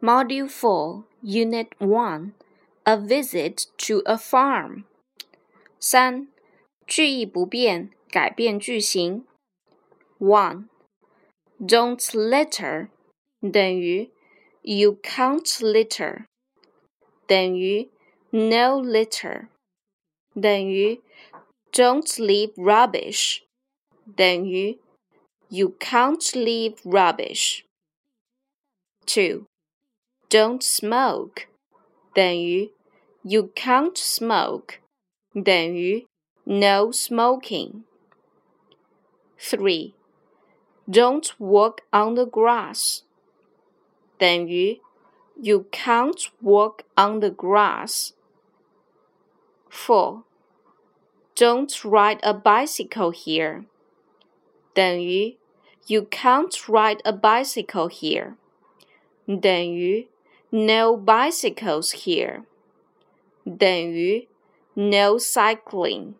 Module 4, Unit 1 A Visit to a Farm. 三，句意不变，改变句型。One, don't litter 等于 you can't litter 等于 no litter 等于 don't leave rubbish 等于 you can't leave rubbish. Two, don't smoke 等于 you can't smoke 等于 no smoking. Three, don't walk on the grass 等于 you can't walk on the grass. Four, don't ride a bicycle here 等于 you can't ride a bicycle here 等于 no bicycles here 等于 no cycling。